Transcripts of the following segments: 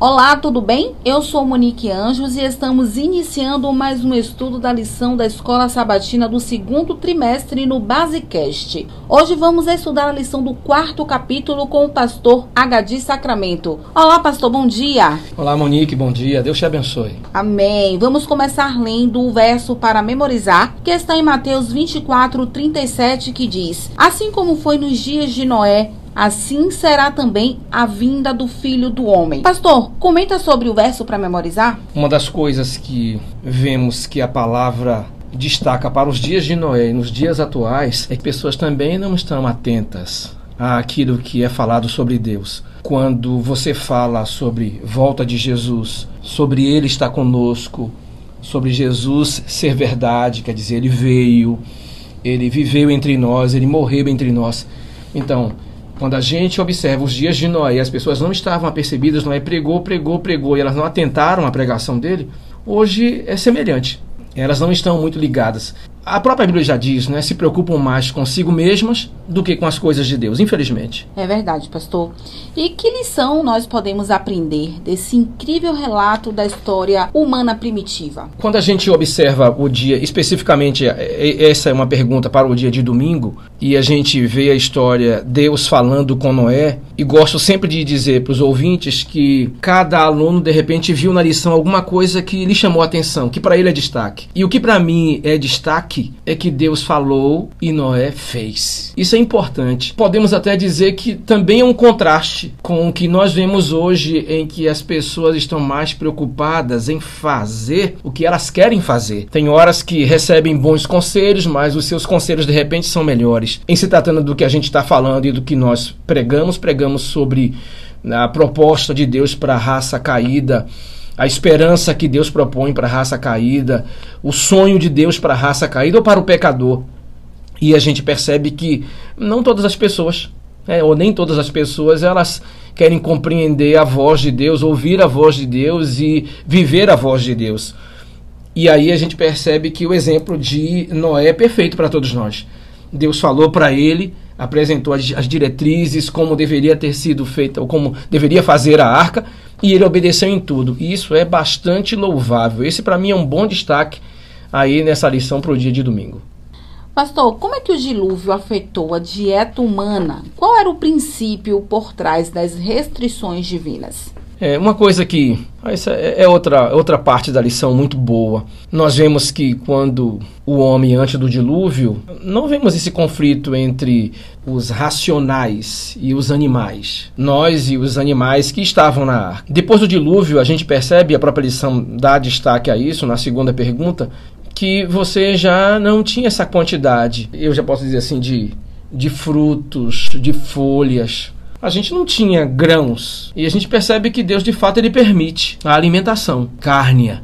Olá, tudo bem? Eu sou Monique Anjos e estamos iniciando mais um estudo da lição da Escola Sabatina do segundo trimestre no Basecast. Hoje vamos estudar a lição do quarto capítulo com o pastor Agadi Sacramento. Olá, pastor, bom dia. Olá, Monique, bom dia. Deus te abençoe. Amém. Vamos começar lendo o verso para memorizar, que está em Mateus 24, 37, que diz: Assim como foi nos dias de Noé, assim será também a vinda do filho do homem. Pastor, comenta sobre o verso para memorizar. Uma das coisas que vemos que a palavra destaca para os dias de Noé e nos dias atuais é que pessoas também não estão atentas àquilo que é falado sobre Deus. Quando você fala sobre volta de Jesus, sobre ele estar conosco, sobre Jesus ser verdade, quer dizer, ele veio, ele viveu entre nós, ele morreu entre nós. Então, quando a gente observa os dias de Noé as pessoas não estavam apercebidas, Noé pregou, pregou, pregou e elas não atentaram à pregação dele, hoje é semelhante. Elas não estão muito ligadas a própria Bíblia já diz, né? Se preocupam mais consigo mesmas do que com as coisas de Deus, infelizmente. É verdade, pastor. E que lição nós podemos aprender desse incrível relato da história humana primitiva? Quando a gente observa o dia, especificamente, é, é, essa é uma pergunta para o dia de domingo, e a gente vê a história Deus falando com Noé, e gosto sempre de dizer para os ouvintes que cada aluno de repente viu na lição alguma coisa que lhe chamou a atenção, que para ele é destaque. E o que para mim é destaque é que Deus falou e Noé fez. Isso é importante. Podemos até dizer que também é um contraste com o que nós vemos hoje, em que as pessoas estão mais preocupadas em fazer o que elas querem fazer. Tem horas que recebem bons conselhos, mas os seus conselhos de repente são melhores. Em se tratando do que a gente está falando e do que nós pregamos, pregamos sobre a proposta de Deus para a raça caída a esperança que Deus propõe para a raça caída, o sonho de Deus para a raça caída ou para o pecador. E a gente percebe que não todas as pessoas, é, ou nem todas as pessoas, elas querem compreender a voz de Deus, ouvir a voz de Deus e viver a voz de Deus. E aí a gente percebe que o exemplo de Noé é perfeito para todos nós. Deus falou para ele, apresentou as, as diretrizes, como deveria ter sido feita, ou como deveria fazer a arca, e ele obedeceu em tudo. E isso é bastante louvável. Esse para mim é um bom destaque aí nessa lição para o dia de domingo. Pastor, como é que o dilúvio afetou a dieta humana? Qual era o princípio por trás das restrições divinas? É, uma coisa que. Essa é, é outra, outra parte da lição muito boa. Nós vemos que quando o homem, antes do dilúvio, não vemos esse conflito entre os racionais e os animais. Nós e os animais que estavam na arca. Depois do dilúvio, a gente percebe, a própria lição dá destaque a isso, na segunda pergunta, que você já não tinha essa quantidade, eu já posso dizer assim, de, de frutos, de folhas a gente não tinha grãos. E a gente percebe que Deus, de fato, ele permite a alimentação cárnea.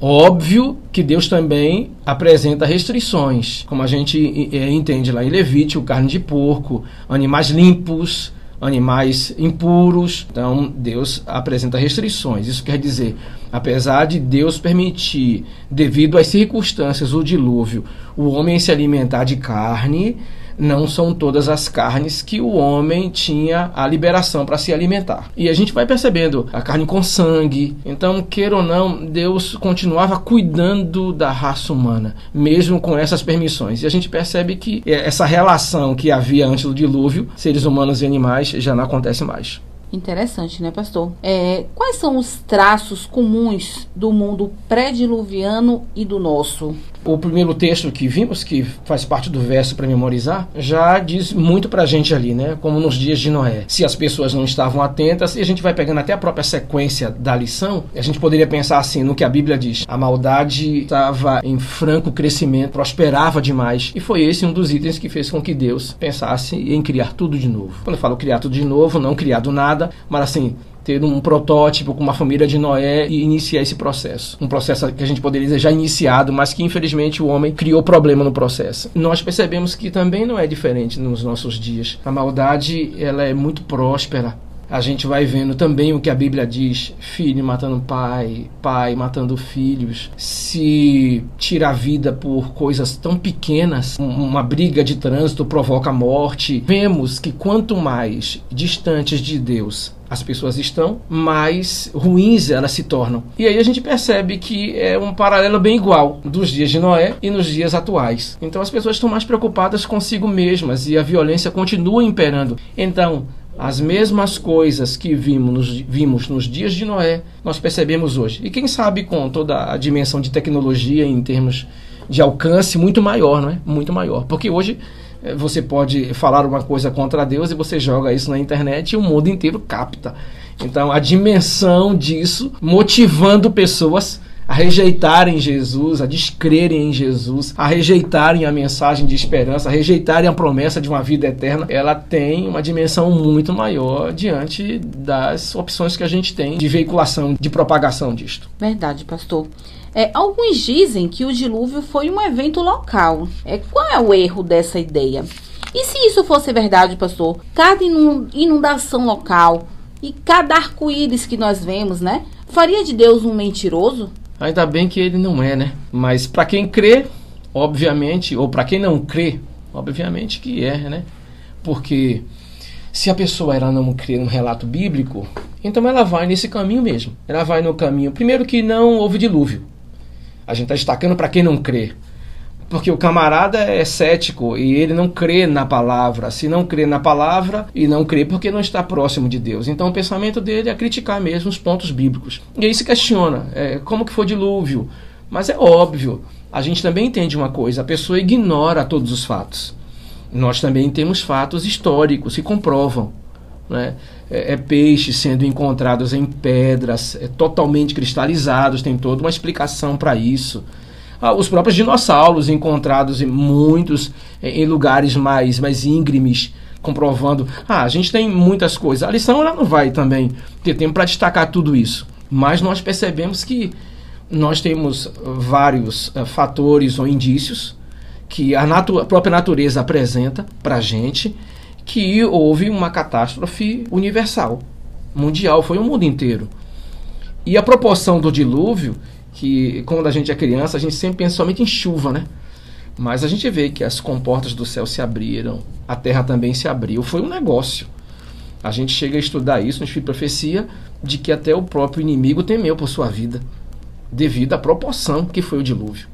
Óbvio que Deus também apresenta restrições, como a gente entende lá em Levítico, carne de porco, animais limpos, animais impuros. Então, Deus apresenta restrições. Isso quer dizer, apesar de Deus permitir, devido às circunstâncias, o dilúvio, o homem se alimentar de carne, não são todas as carnes que o homem tinha a liberação para se alimentar. E a gente vai percebendo a carne com sangue. Então, queira ou não, Deus continuava cuidando da raça humana, mesmo com essas permissões. E a gente percebe que essa relação que havia antes do dilúvio, seres humanos e animais, já não acontece mais. Interessante, né, pastor? É, quais são os traços comuns do mundo pré-diluviano e do nosso? O primeiro texto que vimos, que faz parte do verso para memorizar, já diz muito para a gente ali, né? Como nos dias de Noé. Se as pessoas não estavam atentas, e a gente vai pegando até a própria sequência da lição, a gente poderia pensar assim no que a Bíblia diz. A maldade estava em franco crescimento, prosperava demais. E foi esse um dos itens que fez com que Deus pensasse em criar tudo de novo. Quando eu falo criar tudo de novo, não criar do nada nada, mas assim, ter um protótipo com uma família de Noé e iniciar esse processo. Um processo que a gente poderia dizer já iniciado, mas que infelizmente o homem criou problema no processo. Nós percebemos que também não é diferente nos nossos dias. A maldade, ela é muito próspera. A gente vai vendo também o que a Bíblia diz: filho matando pai, pai matando filhos. Se tira a vida por coisas tão pequenas, uma briga de trânsito provoca morte. Vemos que quanto mais distantes de Deus as pessoas estão, mais ruins elas se tornam. E aí a gente percebe que é um paralelo bem igual dos dias de Noé e nos dias atuais. Então as pessoas estão mais preocupadas consigo mesmas e a violência continua imperando. Então, as mesmas coisas que vimos, vimos nos dias de Noé, nós percebemos hoje. E quem sabe com toda a dimensão de tecnologia em termos de alcance muito maior, não é? Muito maior. Porque hoje você pode falar uma coisa contra Deus e você joga isso na internet e o mundo inteiro capta. Então a dimensão disso motivando pessoas a rejeitarem Jesus, a descrerem em Jesus, a rejeitarem a mensagem de esperança, a rejeitarem a promessa de uma vida eterna, ela tem uma dimensão muito maior diante das opções que a gente tem de veiculação, de propagação disto. Verdade, pastor. É, alguns dizem que o dilúvio foi um evento local. É, qual é o erro dessa ideia? E se isso fosse verdade, pastor, cada inundação local e cada arco-íris que nós vemos, né, faria de Deus um mentiroso? Ainda bem que ele não é, né? Mas para quem crê, obviamente, ou para quem não crê, obviamente que é, né? Porque se a pessoa ela não crê no relato bíblico, então ela vai nesse caminho mesmo. Ela vai no caminho, primeiro que não houve dilúvio. A gente está destacando para quem não crê. Porque o camarada é cético e ele não crê na palavra. Se não crê na palavra e não crê porque não está próximo de Deus. Então o pensamento dele é criticar mesmo os pontos bíblicos. E aí se questiona, é, como que foi dilúvio? Mas é óbvio, a gente também entende uma coisa, a pessoa ignora todos os fatos. Nós também temos fatos históricos que comprovam. Né? É, é peixes sendo encontrados em pedras, é, totalmente cristalizados, tem toda uma explicação para isso ah, os próprios dinossauros encontrados em muitos em lugares mais, mais íngremes, comprovando. Ah, a gente tem muitas coisas. A lição ela não vai também ter tempo para destacar tudo isso, mas nós percebemos que nós temos vários uh, fatores ou indícios que a, natu a própria natureza apresenta para a gente que houve uma catástrofe universal, mundial, foi o mundo inteiro. E a proporção do dilúvio que quando a gente é criança, a gente sempre pensa somente em chuva, né? Mas a gente vê que as comportas do céu se abriram, a terra também se abriu. Foi um negócio. A gente chega a estudar isso no Espírito Profecia, de que até o próprio inimigo temeu por sua vida, devido à proporção que foi o dilúvio.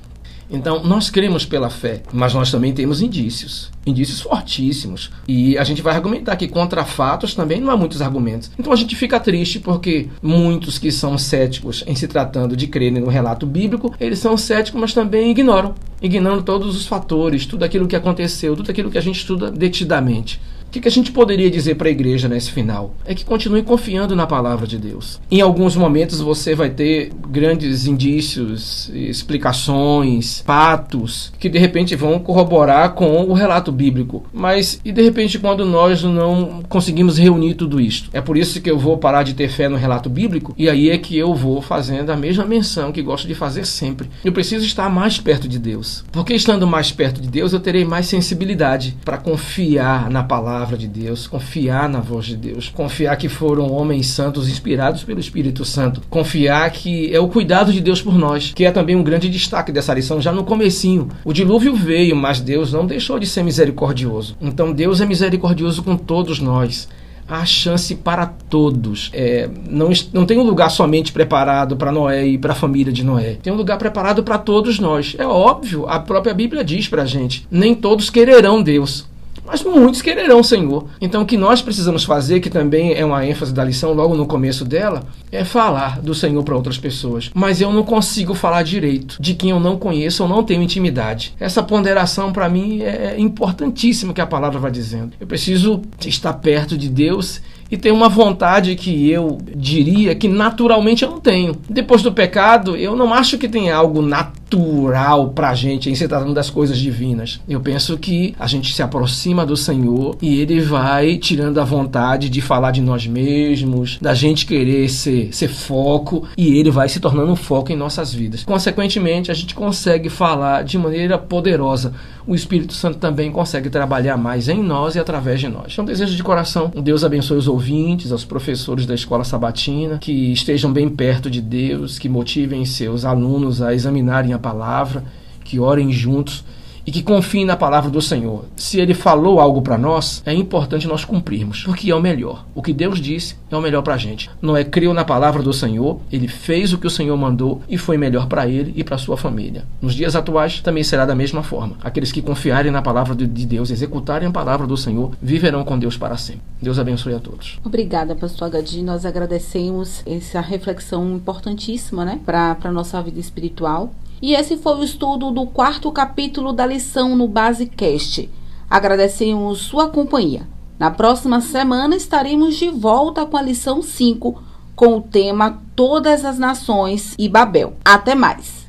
Então, nós cremos pela fé, mas nós também temos indícios, indícios fortíssimos. E a gente vai argumentar que contra fatos também não há muitos argumentos. Então a gente fica triste porque muitos que são céticos em se tratando de crerem no relato bíblico, eles são céticos, mas também ignoram, ignorando todos os fatores, tudo aquilo que aconteceu, tudo aquilo que a gente estuda detidamente que, que a gente poderia dizer para a igreja nesse final? É que continue confiando na palavra de Deus. Em alguns momentos você vai ter grandes indícios, explicações, fatos que de repente vão corroborar com o relato bíblico. Mas e de repente quando nós não conseguimos reunir tudo isto? É por isso que eu vou parar de ter fé no relato bíblico e aí é que eu vou fazendo a mesma menção que gosto de fazer sempre. Eu preciso estar mais perto de Deus. Porque estando mais perto de Deus, eu terei mais sensibilidade para confiar na palavra palavra de Deus, confiar na voz de Deus, confiar que foram homens santos inspirados pelo Espírito Santo, confiar que é o cuidado de Deus por nós, que é também um grande destaque dessa lição já no comecinho. O dilúvio veio, mas Deus não deixou de ser misericordioso. Então Deus é misericordioso com todos nós há chance para todos. É, não, não tem um lugar somente preparado para Noé e para a família de Noé. Tem um lugar preparado para todos nós. É óbvio, a própria Bíblia diz para a gente: nem todos quererão Deus mas muitos quererão o Senhor. Então, o que nós precisamos fazer, que também é uma ênfase da lição logo no começo dela, é falar do Senhor para outras pessoas. Mas eu não consigo falar direito de quem eu não conheço ou não tenho intimidade. Essa ponderação, para mim, é importantíssima que a palavra vai dizendo. Eu preciso estar perto de Deus e ter uma vontade que eu diria que naturalmente eu não tenho. Depois do pecado, eu não acho que tem algo natural pra gente em se tratando das coisas divinas. Eu penso que a gente se aproxima do Senhor e ele vai tirando a vontade de falar de nós mesmos, da gente querer ser, ser foco e ele vai se tornando um foco em nossas vidas. Consequentemente, a gente consegue falar de maneira poderosa. O Espírito Santo também consegue trabalhar mais em nós e através de nós. Então, desejo de coração, Deus abençoe os ouvintes, aos professores da escola sabatina, que estejam bem perto de Deus, que motivem seus alunos a examinarem a palavra, que orem juntos e que confiem na palavra do Senhor. Se ele falou algo para nós, é importante nós cumprirmos, porque é o melhor. O que Deus disse é o melhor para a gente. Noé creu na palavra do Senhor, ele fez o que o Senhor mandou e foi melhor para ele e para sua família. Nos dias atuais também será da mesma forma. Aqueles que confiarem na palavra de Deus, executarem a palavra do Senhor, viverão com Deus para sempre. Deus abençoe a todos. Obrigada, pastor Agadi. Nós agradecemos essa reflexão importantíssima, né, para a nossa vida espiritual. E esse foi o estudo do quarto capítulo da lição no Basecast. Agradecemos sua companhia. Na próxima semana estaremos de volta com a lição 5, com o tema Todas as Nações e Babel. Até mais!